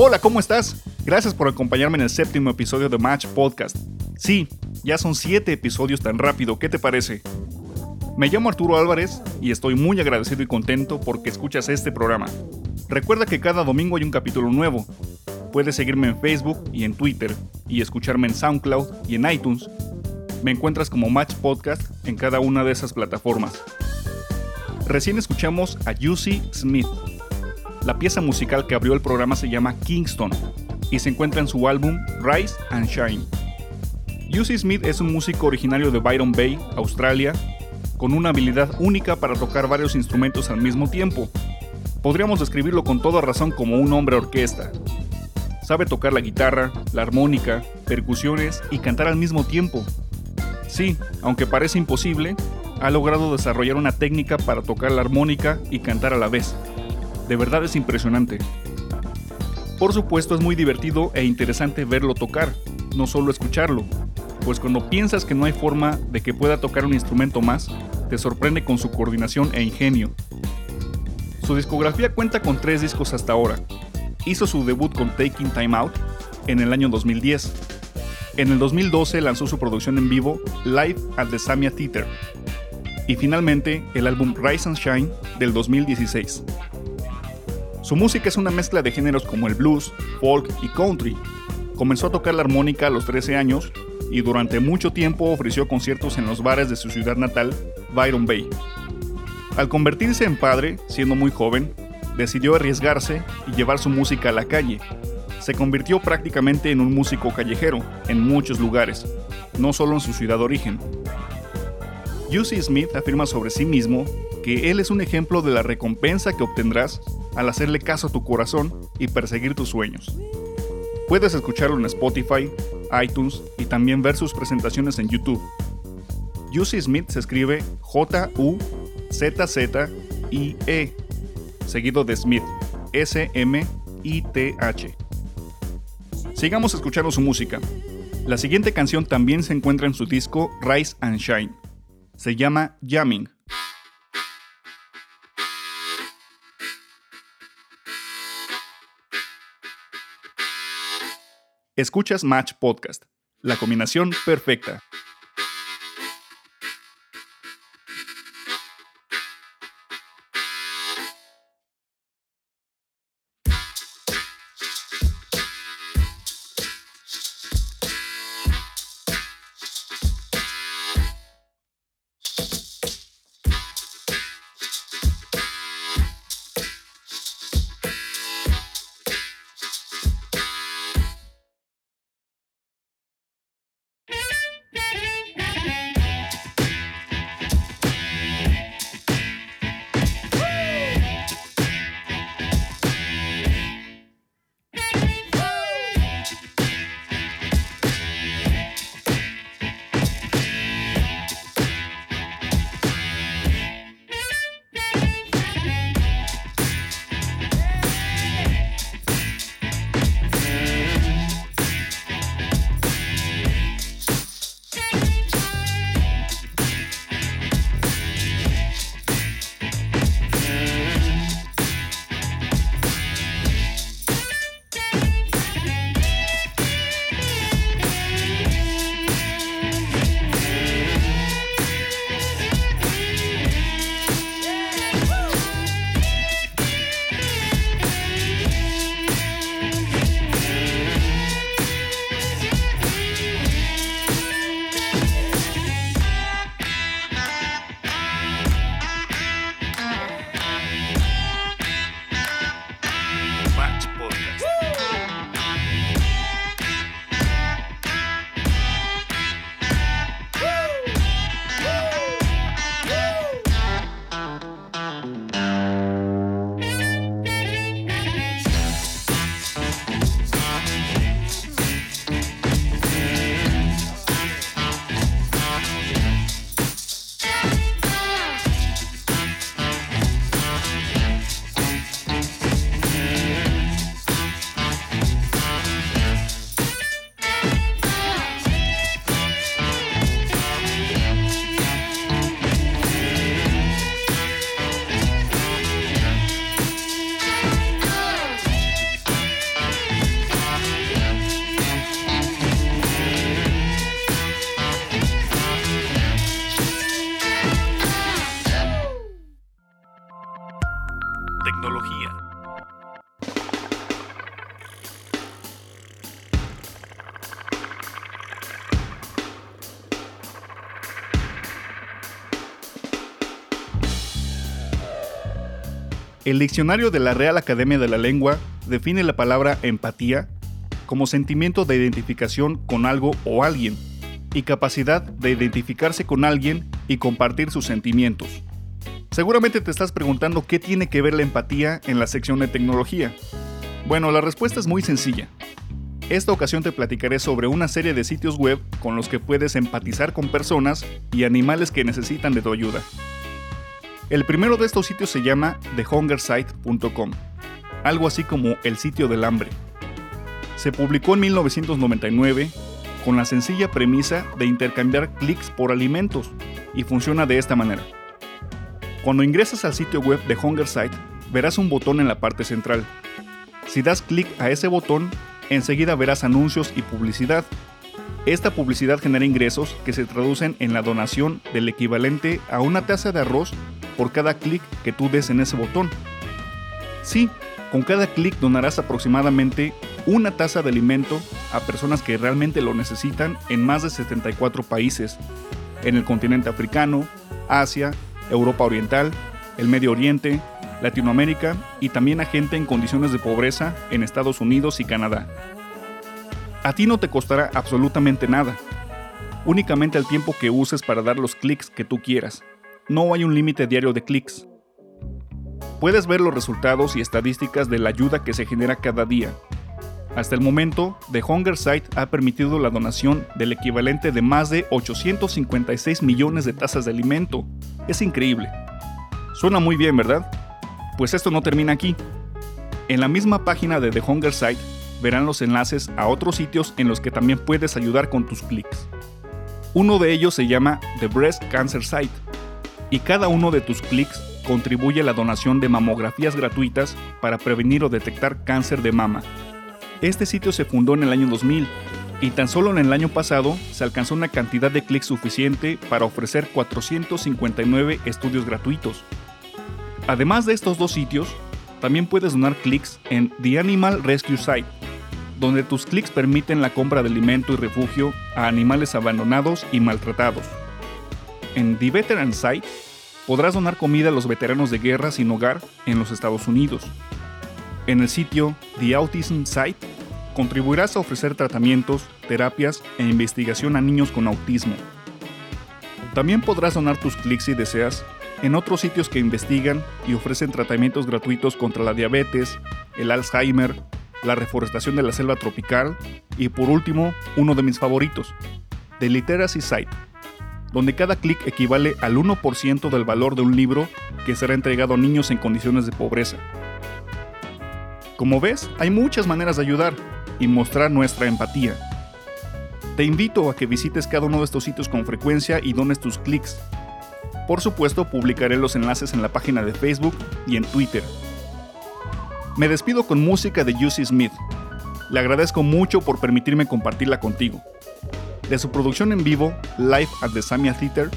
Hola, ¿cómo estás? Gracias por acompañarme en el séptimo episodio de Match Podcast. Sí, ya son siete episodios tan rápido, ¿qué te parece? Me llamo Arturo Álvarez y estoy muy agradecido y contento porque escuchas este programa. Recuerda que cada domingo hay un capítulo nuevo. Puedes seguirme en Facebook y en Twitter y escucharme en SoundCloud y en iTunes. Me encuentras como Match Podcast en cada una de esas plataformas. Recién escuchamos a Juicy Smith, la pieza musical que abrió el programa se llama Kingston y se encuentra en su álbum Rise and Shine. Juicy Smith es un músico originario de Byron Bay, Australia, con una habilidad única para tocar varios instrumentos al mismo tiempo. Podríamos describirlo con toda razón como un hombre orquesta. Sabe tocar la guitarra, la armónica, percusiones y cantar al mismo tiempo. Sí, aunque parece imposible, ha logrado desarrollar una técnica para tocar la armónica y cantar a la vez. De verdad es impresionante. Por supuesto es muy divertido e interesante verlo tocar, no solo escucharlo, pues cuando piensas que no hay forma de que pueda tocar un instrumento más, te sorprende con su coordinación e ingenio. Su discografía cuenta con tres discos hasta ahora. Hizo su debut con Taking Time Out en el año 2010. En el 2012 lanzó su producción en vivo Live at the Samia Theater. Y finalmente el álbum Rise and Shine del 2016. Su música es una mezcla de géneros como el blues, folk y country. Comenzó a tocar la armónica a los 13 años y durante mucho tiempo ofreció conciertos en los bares de su ciudad natal, Byron Bay. Al convertirse en padre, siendo muy joven, decidió arriesgarse y llevar su música a la calle. Se convirtió prácticamente en un músico callejero en muchos lugares, no solo en su ciudad de origen. Juicy Smith afirma sobre sí mismo que él es un ejemplo de la recompensa que obtendrás al hacerle caso a tu corazón y perseguir tus sueños. Puedes escucharlo en Spotify, iTunes y también ver sus presentaciones en YouTube. Juicy Smith se escribe J-U-Z-Z-I-E, seguido de Smith, S-M-I-T-H. Sigamos escuchando su música. La siguiente canción también se encuentra en su disco Rise and Shine. Se llama Jamming. Escuchas Match Podcast, la combinación perfecta. El diccionario de la Real Academia de la Lengua define la palabra empatía como sentimiento de identificación con algo o alguien y capacidad de identificarse con alguien y compartir sus sentimientos. Seguramente te estás preguntando qué tiene que ver la empatía en la sección de tecnología. Bueno, la respuesta es muy sencilla. Esta ocasión te platicaré sobre una serie de sitios web con los que puedes empatizar con personas y animales que necesitan de tu ayuda. El primero de estos sitios se llama thehungersite.com, algo así como el sitio del hambre. Se publicó en 1999 con la sencilla premisa de intercambiar clics por alimentos y funciona de esta manera. Cuando ingresas al sitio web de Hungersite, verás un botón en la parte central. Si das clic a ese botón, enseguida verás anuncios y publicidad. Esta publicidad genera ingresos que se traducen en la donación del equivalente a una taza de arroz por cada clic que tú des en ese botón. Sí, con cada clic donarás aproximadamente una taza de alimento a personas que realmente lo necesitan en más de 74 países, en el continente africano, Asia, Europa Oriental, el Medio Oriente, Latinoamérica y también a gente en condiciones de pobreza en Estados Unidos y Canadá. A ti no te costará absolutamente nada, únicamente el tiempo que uses para dar los clics que tú quieras no hay un límite diario de clics. Puedes ver los resultados y estadísticas de la ayuda que se genera cada día. Hasta el momento, The Hunger Site ha permitido la donación del equivalente de más de 856 millones de tazas de alimento. Es increíble. Suena muy bien, ¿verdad? Pues esto no termina aquí. En la misma página de The Hunger Site verán los enlaces a otros sitios en los que también puedes ayudar con tus clics. Uno de ellos se llama The Breast Cancer Site y cada uno de tus clics contribuye a la donación de mamografías gratuitas para prevenir o detectar cáncer de mama. Este sitio se fundó en el año 2000 y tan solo en el año pasado se alcanzó una cantidad de clics suficiente para ofrecer 459 estudios gratuitos. Además de estos dos sitios, también puedes donar clics en The Animal Rescue Site, donde tus clics permiten la compra de alimento y refugio a animales abandonados y maltratados en The Veteran Site podrás donar comida a los veteranos de guerra sin hogar en los Estados Unidos. En el sitio The Autism Site contribuirás a ofrecer tratamientos, terapias e investigación a niños con autismo. También podrás donar tus clics si deseas en otros sitios que investigan y ofrecen tratamientos gratuitos contra la diabetes, el Alzheimer, la reforestación de la selva tropical y por último, uno de mis favoritos, The Literacy Site donde cada clic equivale al 1% del valor de un libro que será entregado a niños en condiciones de pobreza. Como ves, hay muchas maneras de ayudar y mostrar nuestra empatía. Te invito a que visites cada uno de estos sitios con frecuencia y dones tus clics. Por supuesto, publicaré los enlaces en la página de Facebook y en Twitter. Me despido con música de Juicy Smith. Le agradezco mucho por permitirme compartirla contigo. De su producción en vivo, Live at the Samia Theater,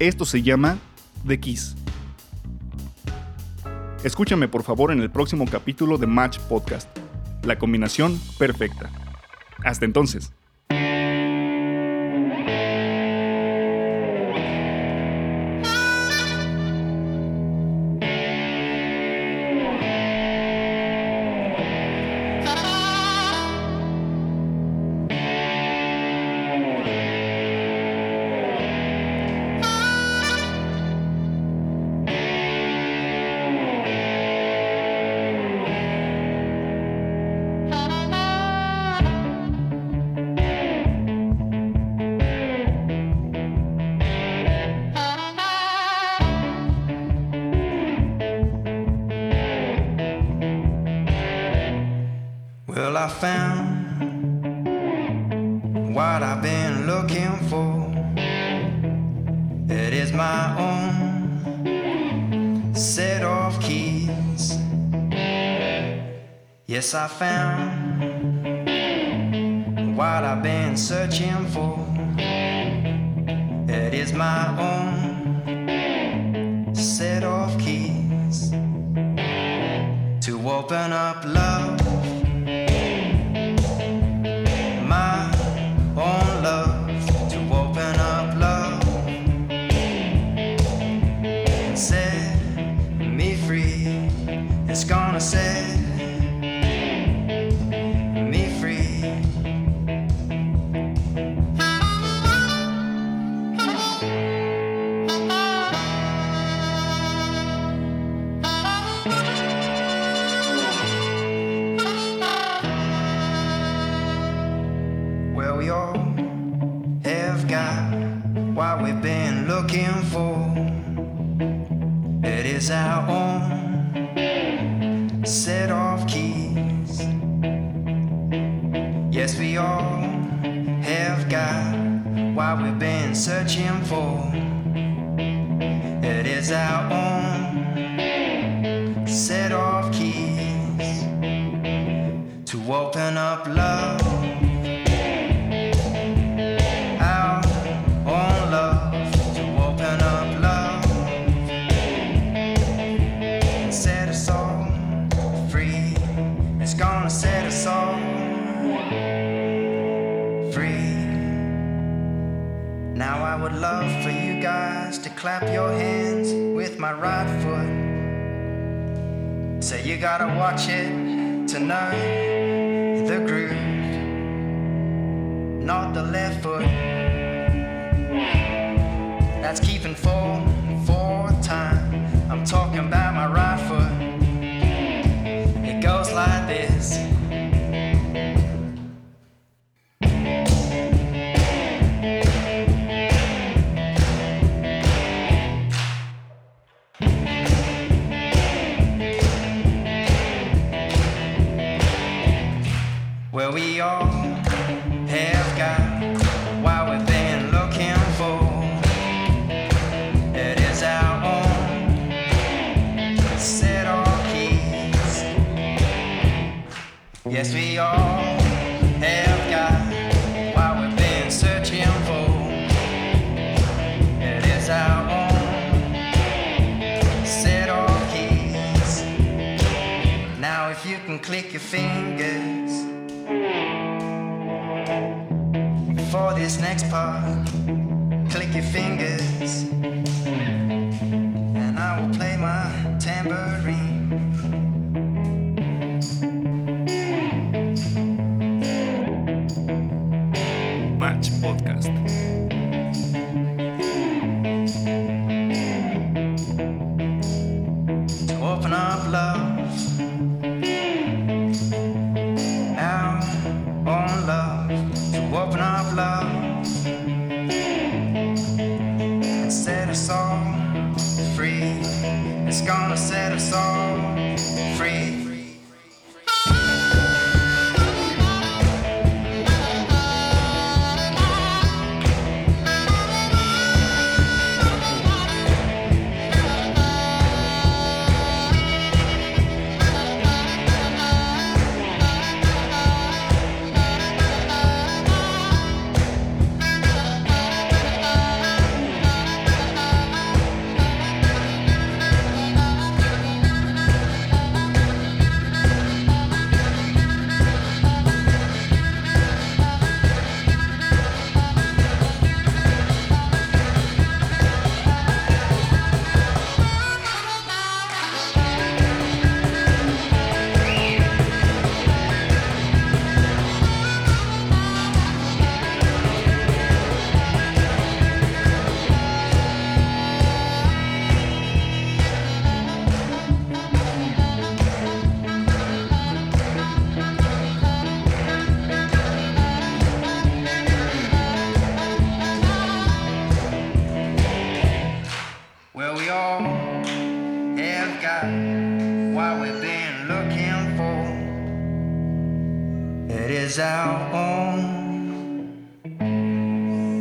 esto se llama The Kiss. Escúchame por favor en el próximo capítulo de Match Podcast, la combinación perfecta. Hasta entonces. I found what I've been searching for. It is my own set of keys to open up love. Clap your hands with my right foot. Say you gotta watch it tonight. The groove, not the left foot. That's keeping full Yes, we all have got what we've been searching for. It is our own set of keys. Now, if you can click your fingers for this next part, click your fingers, Match Podcast.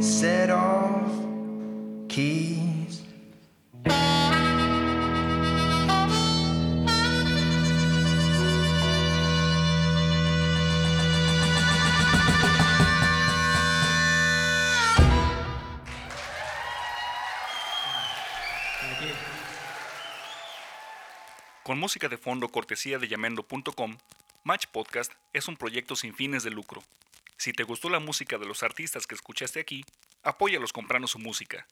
Set of keys. Con música de fondo cortesía de llamendo.com, Match Podcast es un proyecto sin fines de lucro. Si te gustó la música de los artistas que escuchaste aquí, apóyalos comprando su música.